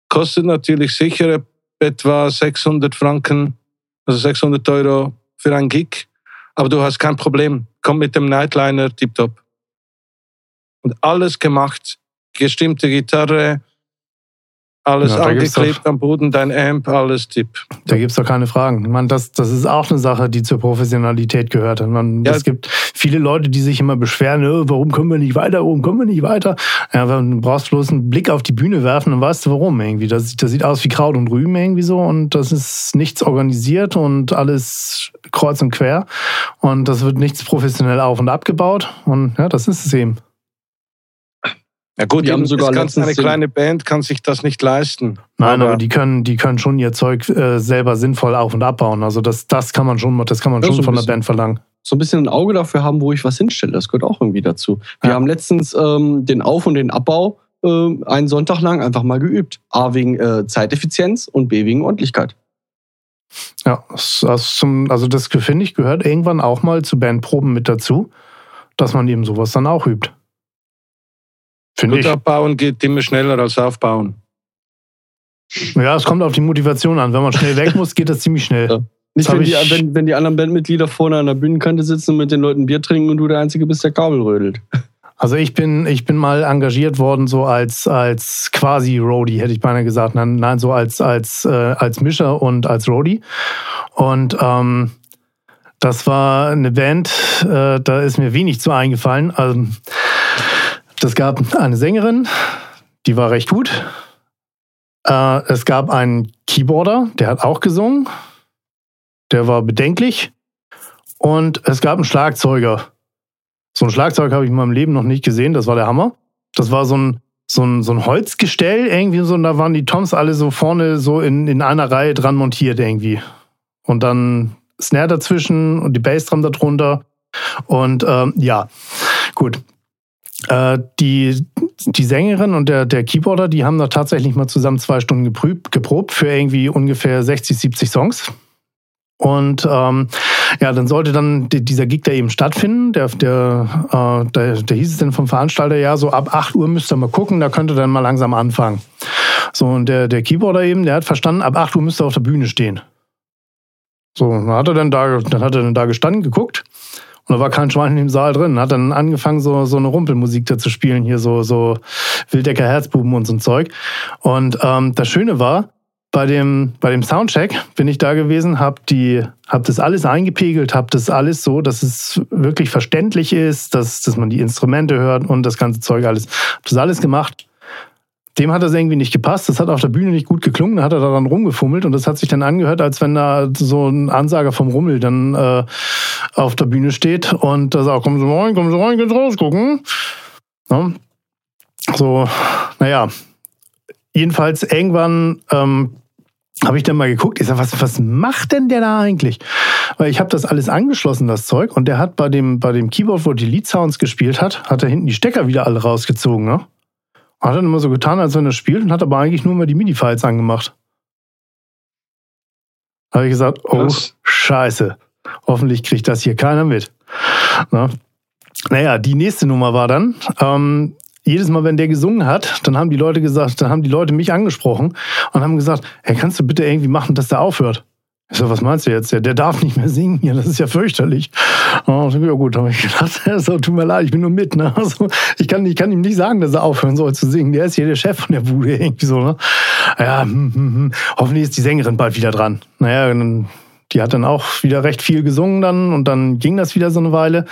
kostet natürlich sicher etwa 600 Franken, also 600 Euro für ein Gig, aber du hast kein Problem. Komm mit dem Nightliner tiptop. Und alles gemacht, gestimmte Gitarre, alles Ja, angeklebt am Boden, dein Amp, alles tipp. Da gibt's doch keine Fragen. Man, das, das ist auch eine Sache, die zur Professionalität gehört. Man, Ja. Es gibt viele Leute, die sich immer beschweren, "Äh, warum können wir nicht weiter, warum können wir nicht weiter? Ja, du brauchst bloß einen Blick auf die Bühne werfen, dann weißt du warum irgendwie. Das, das sieht aus wie Kraut und Rüben irgendwie so und das ist nichts organisiert und alles kreuz und quer und das wird nichts professionell auf und abgebaut und ja, das ist es eben. Ja gut, Die haben sogar letztens eine kleine Band kann sich das nicht leisten. Nein, aber, die können, die können schon ihr Zeug äh, selber sinnvoll auf und abbauen. Also das, das kann man schon, das kann man Ja, schon so von der. Band verlangen. so ein bisschen ein Auge dafür haben, wo ich was hinstelle. Das gehört auch irgendwie dazu. Wir Ja. haben letztens ähm, den Auf- und den Abbau äh, einen Sonntag lang einfach mal geübt. A wegen äh, Zeiteffizienz und B wegen Ordentlichkeit. Ja, also das finde ich gehört irgendwann auch mal zu Bandproben mit dazu, dass man eben sowas dann auch übt. Finde Gut ich. abbauen geht immer schneller als aufbauen. Ja, es kommt auf die Motivation an. Wenn man schnell weg muss, geht das ziemlich schnell. Ja. Nicht, wenn die, ich- wenn, wenn die anderen Bandmitglieder vorne an der Bühnenkante sitzen und mit den Leuten Bier trinken und du der Einzige bist, der Kabel rödelt. Also ich bin, ich bin mal engagiert worden, so als, als quasi Roadie, hätte ich beinahe gesagt. Nein, nein so als, als, äh, als Mischer und als Roadie. Und ähm, das war eine Band, äh, da ist mir wenig zu eingefallen. Also, das gab eine Sängerin, die war recht gut. Äh, es gab einen Keyboarder, der hat auch gesungen. Der war bedenklich. Und es gab einen Schlagzeuger. So ein Schlagzeug habe ich in meinem Leben noch nicht gesehen, das war der Hammer. Das war so ein, so ein, so ein Holzgestell irgendwie so, und da waren die Toms alle so vorne so in, in einer Reihe dran montiert irgendwie. Und dann Snare dazwischen und die Bassdrum darunter. Und ähm, ja, gut. Äh, die, die Sängerin und der, der Keyboarder, die haben da tatsächlich mal zusammen zwei Stunden geprobt, geprobt für irgendwie ungefähr 60, 70 Songs. Und ähm, ja, dann sollte dann di- dieser Gig da eben stattfinden. Der, der, äh, der, der hieß es dann vom Veranstalter, ja, so ab 8 Uhr müsst ihr mal gucken, da könnt ihr dann mal langsam anfangen. So, und der, der Keyboarder eben, der hat verstanden, ab 8 Uhr müsst ihr auf der Bühne stehen. So, dann hat er dann da, dann hat er dann da gestanden, geguckt. Und da war kein Schwein im Saal drin. Hat dann angefangen, so, so eine Rumpelmusik da zu spielen, hier so, so Wildecker Herzbuben und so ein Zeug. Und ähm, das Schöne war, bei dem, bei dem Soundcheck bin ich da gewesen, habe die, hab das alles eingepegelt, habe das alles so, dass es wirklich verständlich ist, dass, dass man die Instrumente hört und das ganze Zeug alles. Hab das alles gemacht. Dem hat das irgendwie nicht gepasst. Das hat auf der Bühne nicht gut geklungen. Da hat er daran rumgefummelt und das hat sich dann angehört, als wenn da so ein Ansager vom Rummel dann äh, auf der Bühne steht und da sagt, kommen Sie rein, kommen Sie rein, geht's rausgucken. Ja. So, naja. Jedenfalls irgendwann ähm, habe ich dann mal geguckt, ich sag, was, was macht denn der da eigentlich? Weil ich habe das alles angeschlossen, das Zeug, und der hat bei dem, bei dem Keyboard, wo die Lead Sounds gespielt hat, hat er hinten die Stecker wieder alle rausgezogen, ne? Hat dann immer so getan, als wenn er spielt und hat aber eigentlich nur mal die MIDI-Files angemacht. Da habe ich gesagt, oh, was? scheiße. Hoffentlich kriegt das hier keiner mit. Na? Naja, die nächste Nummer war dann, ähm, jedes Mal, wenn der gesungen hat, dann haben die Leute gesagt, dann haben die Leute mich angesprochen und haben gesagt, hey, kannst du bitte irgendwie machen, dass der aufhört? Ich so, was meinst du jetzt? Der, der darf nicht mehr singen hier, das ist ja fürchterlich. Oh, ja gut, habe ich gedacht, [laughs] so, tut mir leid, ich bin nur mit. Ne? [laughs] Also, ich, kann, ich kann ihm nicht sagen, dass er aufhören soll zu singen. Der ist hier der Chef von der Bude irgendwie so. Ne? Ja, hm, hm, hm. hoffentlich ist die Sängerin bald wieder dran. Naja, dann die hat dann auch wieder recht viel gesungen dann und dann ging das wieder so eine Weile.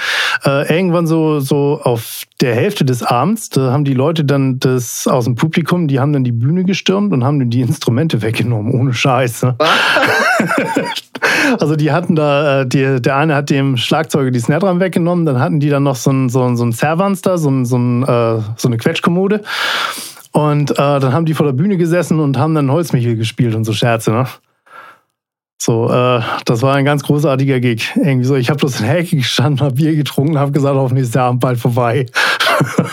Äh, irgendwann so, so auf der Hälfte des Abends, da haben die Leute dann das aus dem Publikum, die haben dann die Bühne gestürmt und haben dann die Instrumente weggenommen, ohne Scheiße. [laughs] also die hatten da, äh, die, der eine hat dem Schlagzeuger die Snare Drum weggenommen, dann hatten die dann noch so ein, so ein, so ein Servans da, so, ein, so, ein, äh, so eine Quetschkommode. Und äh, dann haben die vor der Bühne gesessen und haben dann Holzmichel gespielt und so Scherze, ne? So, äh, das war ein ganz großartiger Gig. Irgendwie so, ich habe bloß in der Ecke gestanden, habe Bier getrunken, habe gesagt, hoffentlich ist der Abend bald vorbei.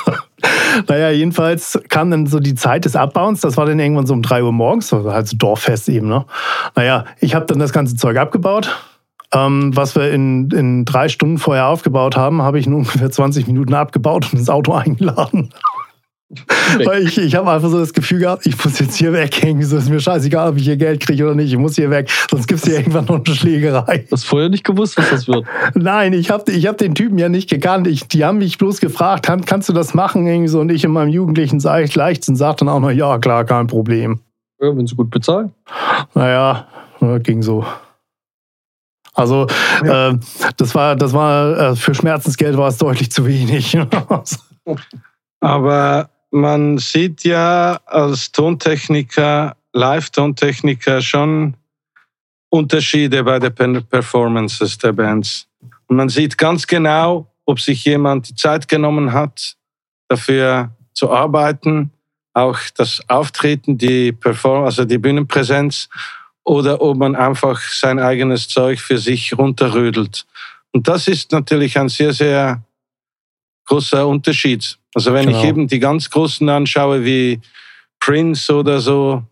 [laughs] naja, jedenfalls kam dann so die Zeit des Abbauens. Das war dann irgendwann so um drei Uhr morgens, also so Dorffest eben. Ne? Naja, ich habe dann das ganze Zeug abgebaut. Ähm, was wir in, in drei Stunden vorher aufgebaut haben, habe ich in [laughs] ungefähr 20 Minuten abgebaut und ins Auto [laughs] eingeladen. Weil ich, ich habe einfach so das Gefühl gehabt, ich muss jetzt hier weghängen. So ist mir scheißegal, ob ich hier Geld kriege oder nicht. Ich muss hier weg, sonst gibt es hier irgendwann noch eine Schlägerei. Du hast vorher nicht gewusst, was das wird. Nein, ich habe ich hab den Typen ja nicht gekannt. Ich, die haben mich bloß gefragt, kann, kannst du das machen? Irgendwie so. Und ich in meinem jugendlichen Leichtsinn sagte dann auch noch, ja klar, kein Problem. Ja, wenn sie gut bezahlen. Naja, ging so. Also ja. äh, das war, das war äh, für Schmerzensgeld war es deutlich zu wenig. [laughs] Aber man sieht ja als Tontechniker, Live-Tontechniker schon Unterschiede bei den Performances der Bands. Und man sieht ganz genau, ob sich jemand die Zeit genommen hat, dafür zu arbeiten, auch das Auftreten, die Perform also die Bühnenpräsenz, oder ob man einfach sein eigenes Zeug für sich runterrödelt. Und das ist natürlich ein sehr, sehr großer Unterschied. Also wenn genau. ich eben die ganz Großen anschaue, wie Prince oder so,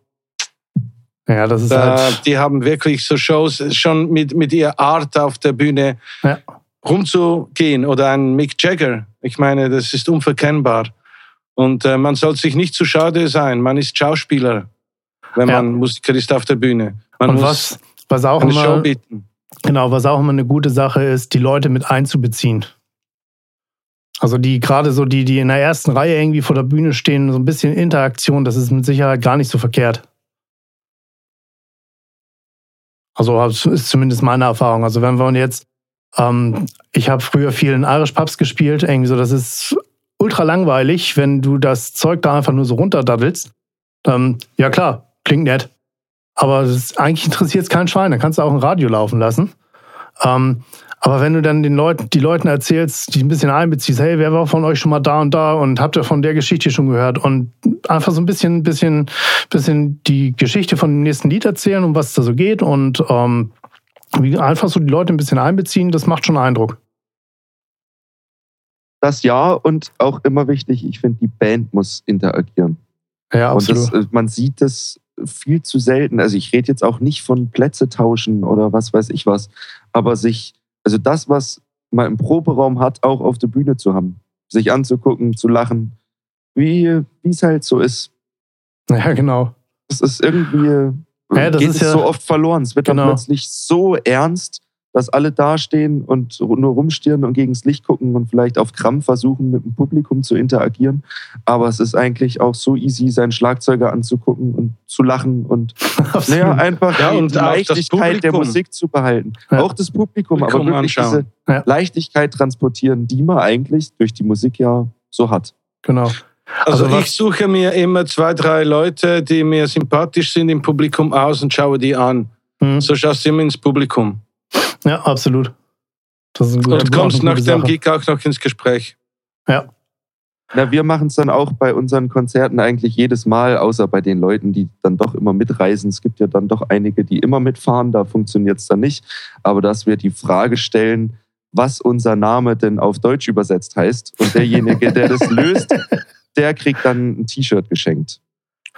ja, das ist da, halt die haben wirklich so Shows schon mit, mit ihrer Art auf der Bühne ja. rumzugehen. Oder ein Mick Jagger. Ich meine, das ist unverkennbar. Und äh, man soll sich nicht zu schade sein. Man ist Schauspieler, wenn ja. man Musiker ist auf der Bühne. Man Und muss was, was auch eine immer, Show bieten. Genau, was auch immer eine gute Sache ist, die Leute mit einzubeziehen. Also die gerade so die, die in der ersten Reihe irgendwie vor der Bühne stehen, so ein bisschen Interaktion, das ist mit Sicherheit gar nicht so verkehrt. Also ist zumindest meine Erfahrung. Also wenn wir jetzt, ähm, ich habe früher viel in Irish Pubs gespielt, irgendwie so, das ist ultra langweilig, wenn du das Zeug da einfach nur so runterdaddelst. Ähm, ja klar, klingt nett. Aber das, eigentlich interessiert es kein Schwein, dann kannst du auch ein Radio laufen lassen. Ähm, aber wenn du dann den Leuten, die Leuten erzählst, die ein bisschen einbeziehst, hey, wer war von euch schon mal da und da und habt ihr von der Geschichte schon gehört und einfach so ein bisschen, bisschen, bisschen die Geschichte von dem nächsten Lied erzählen, um was da so geht und ähm, einfach so die Leute ein bisschen einbeziehen, das macht schon Eindruck. Das ja und auch immer wichtig, ich finde, die Band muss interagieren. Ja, absolut. Und das, äh, man sieht das viel zu selten. Also ich rede jetzt auch nicht von Plätze tauschen oder was weiß ich was, aber sich also das, was man im Proberaum hat, auch auf der Bühne zu haben. Sich anzugucken, zu lachen, wie es halt so ist. [laughs] Ja, genau. Es ist irgendwie, ja, das geht ist es ja, so oft verloren. Es wird genau. dann plötzlich so ernst dass alle dastehen und nur rumstieren und gegens Licht gucken und vielleicht auf Krampf versuchen, mit dem Publikum zu interagieren. Aber es ist eigentlich auch so easy, seinen Schlagzeuger anzugucken und zu lachen und [laughs] naja, einfach ja, und die Leichtigkeit der Musik zu behalten. Ja. Auch das Publikum, Publikum aber wirklich anschauen. diese ja. Leichtigkeit transportieren, die man eigentlich durch die Musik ja so hat. Genau. Also, Also ich suche mir immer zwei, drei Leute, die mir sympathisch sind im Publikum aus und schaue die an. Hm. So schaust du immer ins Publikum. Ja, absolut. Das ist ein guter, Und kommst nach dem. Gig auch noch ins Gespräch. Ja. Na, wir machen es dann auch bei unseren Konzerten eigentlich jedes Mal, außer bei den Leuten, die dann doch immer mitreisen. Es gibt ja dann doch einige, die immer mitfahren, da funktioniert es dann nicht. Aber dass wir die Frage stellen, was unser Name denn auf Deutsch übersetzt heißt. Und derjenige, der das [laughs] löst, der kriegt dann ein T-Shirt geschenkt.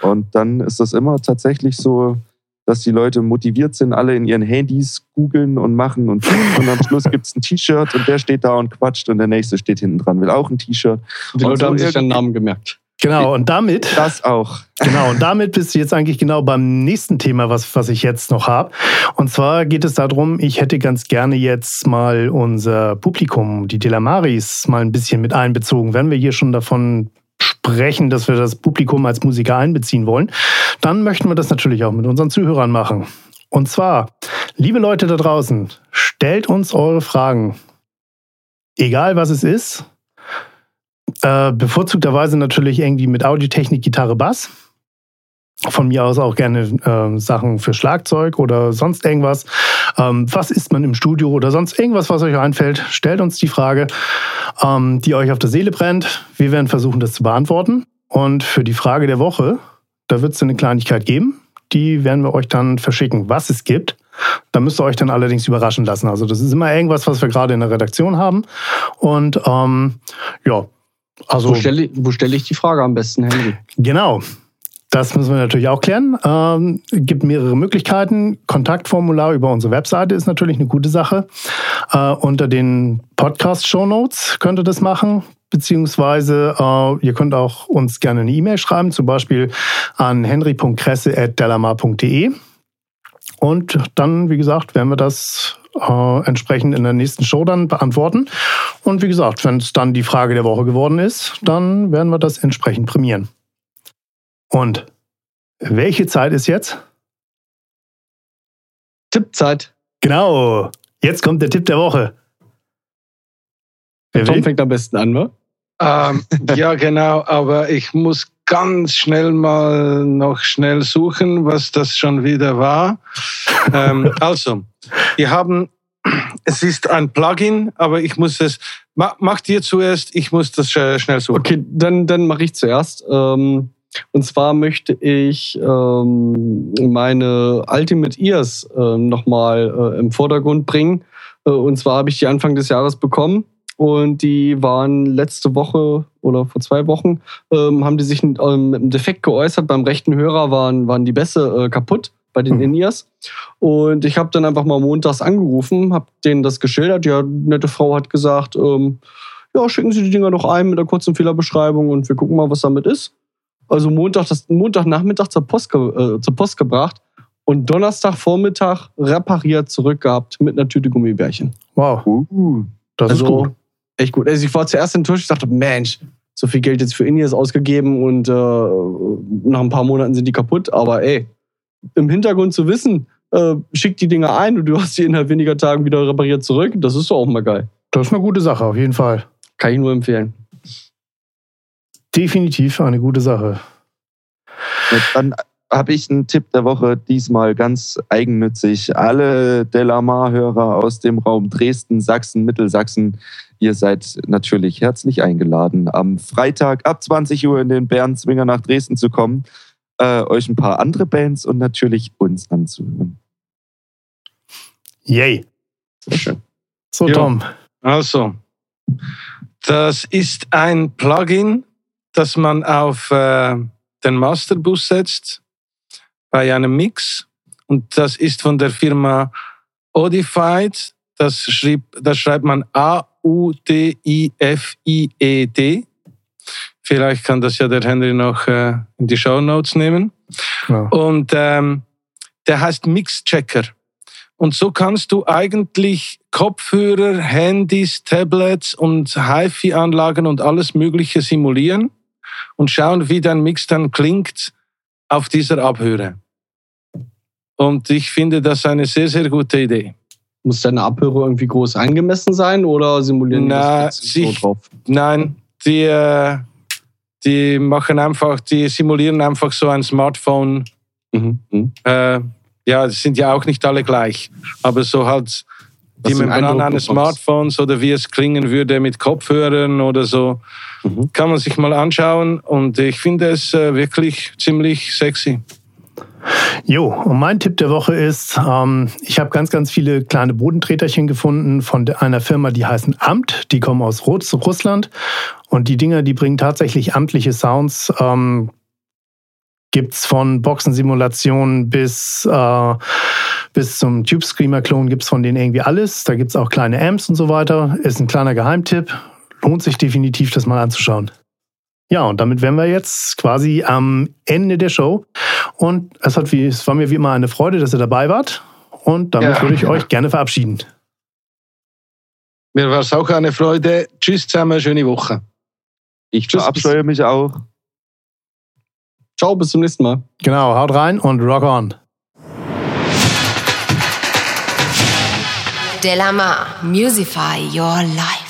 Und dann ist das immer tatsächlich so, dass die Leute motiviert sind, alle in ihren Handys googeln und machen und. Und am Schluss gibt es ein T-Shirt und der steht da und quatscht und der nächste steht hinten dran, will auch ein T-Shirt. Die Und Leute so haben sich den irgendwie- Namen gemerkt. Genau, und damit, Das auch. genau, und damit bist du jetzt eigentlich genau beim nächsten Thema, was, was ich jetzt noch habe. Und zwar geht es darum, ich hätte ganz gerne jetzt mal unser Publikum, die Delamaris, mal ein bisschen mit einbezogen. Wenn wir hier schon davon sprechen, dass wir das Publikum als Musiker einbeziehen wollen, dann möchten wir das natürlich auch mit unseren Zuhörern machen. Und zwar, liebe Leute da draußen, stellt uns eure Fragen. Egal was es ist. Äh, bevorzugterweise natürlich irgendwie mit Audiotechnik, Gitarre, Bass. Von mir aus auch gerne äh, Sachen für Schlagzeug oder sonst irgendwas. Ähm, was ist man im Studio oder sonst irgendwas, was euch einfällt? Stellt uns die Frage, ähm, die euch auf der Seele brennt. Wir werden versuchen, das zu beantworten. Und für die Frage der Woche, da wird es eine Kleinigkeit geben. Die werden wir euch dann verschicken, was es gibt. Da müsst ihr euch dann allerdings überraschen lassen. Also das ist immer irgendwas, was wir gerade in der Redaktion haben. Und ähm, ja, also Wo stelle ich, wo stelle ich die Frage am besten, Henry? Genau. Das müssen wir natürlich auch klären. Ähm, gibt mehrere Möglichkeiten. Kontaktformular über unsere Webseite ist natürlich eine gute Sache. Äh, unter den Podcast-Show Notes könnt ihr das machen. Beziehungsweise äh, ihr könnt auch uns gerne eine E-Mail schreiben, zum Beispiel an henry.kresse.delamar.de. Und dann, wie gesagt, werden wir das äh, entsprechend in der nächsten Show dann beantworten. Und wie gesagt, wenn es dann die Frage der Woche geworden ist, dann werden wir das entsprechend prämieren. Und welche Zeit ist jetzt? Tippzeit. Genau, jetzt kommt der Tipp der Woche. Wer Tom will? fängt am besten an, ne? Ähm, ja, genau, aber ich muss ganz schnell mal noch schnell suchen, was das schon wieder war. ähm, also, wir haben, es ist ein Plugin, aber ich muss es, ma, mach dir zuerst, ich muss das äh, schnell suchen. Okay, dann, dann mache ich zuerst. Ähm, und zwar möchte ich ähm, meine Ultimate Ears äh, nochmal äh, im Vordergrund bringen. Äh, und zwar habe ich die Anfang des Jahres bekommen. Und die waren letzte Woche oder vor zwei Wochen, ähm, haben die sich ähm, mit einem Defekt geäußert. Beim rechten Hörer waren, waren die Bässe äh, kaputt bei den Mhm. In-Ears. Und ich habe dann einfach mal montags angerufen, habe denen das geschildert. Ja, nette Frau hat gesagt, ähm, ja, schicken Sie die Dinger doch ein mit einer kurzen Fehlerbeschreibung und wir gucken mal, was damit ist. Also Montag, das, Montagnachmittag zur Post, äh, zur Post gebracht und Donnerstagvormittag repariert zurückgehabt mit einer Tüte Gummibärchen. Wow, Uh, das ist also gut. echt gut. Also ich war zuerst enttäuscht, ich dachte, Mensch, so viel Geld jetzt für Indies ausgegeben und äh, nach ein paar Monaten sind die kaputt. Aber ey, im Hintergrund zu wissen, äh, schick die Dinger ein und du hast die innerhalb weniger Tagen wieder repariert zurück, das ist doch auch mal geil. Das ist eine gute Sache, auf jeden Fall. Kann ich nur empfehlen. Definitiv eine gute Sache. dann habe ich einen Tipp der Woche, diesmal ganz eigennützig. Alle Delamar-Hörer aus dem Raum Dresden, Sachsen, Mittelsachsen, ihr seid natürlich herzlich eingeladen, am Freitag ab 20 Uhr in den Bärenzwinger nach Dresden zu kommen, äh, euch ein paar andere Bands und natürlich uns anzuhören. Yay. Sehr schön. So, Ja. Tom. Also, das ist ein Plugin, das man auf äh, den Masterbus setzt bei einem Mix. Und das ist von der Firma Audified. Das, schrieb, das schreibt man A-U-D-I-F-I-E-D. Vielleicht kann das ja der Henry noch äh, in die Show Notes nehmen. Ja. Und ähm, der heißt Mixchecker. Und so kannst du eigentlich Kopfhörer, Handys, Tablets und HiFi-Anlagen und alles Mögliche simulieren und schauen, wie dein Mix dann klingt auf dieser Abhöre. Und ich finde das eine sehr, sehr gute Idee. Muss deine Abhörer irgendwie groß eingemessen sein oder simulieren die Na, das jetzt so sich- drauf? Nein, die, äh, die machen einfach, die simulieren einfach so ein Smartphone. Mhm. Mhm. Äh, ja, sind ja auch nicht alle gleich, aber so halt die Membran eines bekommst. Smartphones oder wie es klingen würde mit Kopfhörern oder so, Mhm. kann man sich mal anschauen und ich finde es äh, wirklich ziemlich sexy. Jo, und mein Tipp der Woche ist, ähm, ich habe ganz, ganz viele kleine Bodentreterchen gefunden von einer Firma, die heißen Amt. Die kommen aus Rus Russland. Und die Dinger, die bringen tatsächlich amtliche Sounds. Ähm, gibt's von Boxensimulationen bis, äh, bis zum Tube Screamer-Klon gibt's von denen irgendwie alles. Da gibt's auch kleine Amps und so weiter. Ist ein kleiner Geheimtipp. Lohnt sich definitiv, das mal anzuschauen. Ja, und damit wären wir jetzt quasi am Ende der Show. Und es, hat wie, es war mir wie immer eine Freude, dass ihr dabei wart. Und damit Ja. würde ich euch gerne verabschieden. Mir war es auch eine Freude. Tschüss zusammen, schöne Woche. Ich Tschüss, verabscheue mich auch. Ciao, bis zum nächsten Mal. Genau, haut rein und rock on. Delamar, Musify Your Life.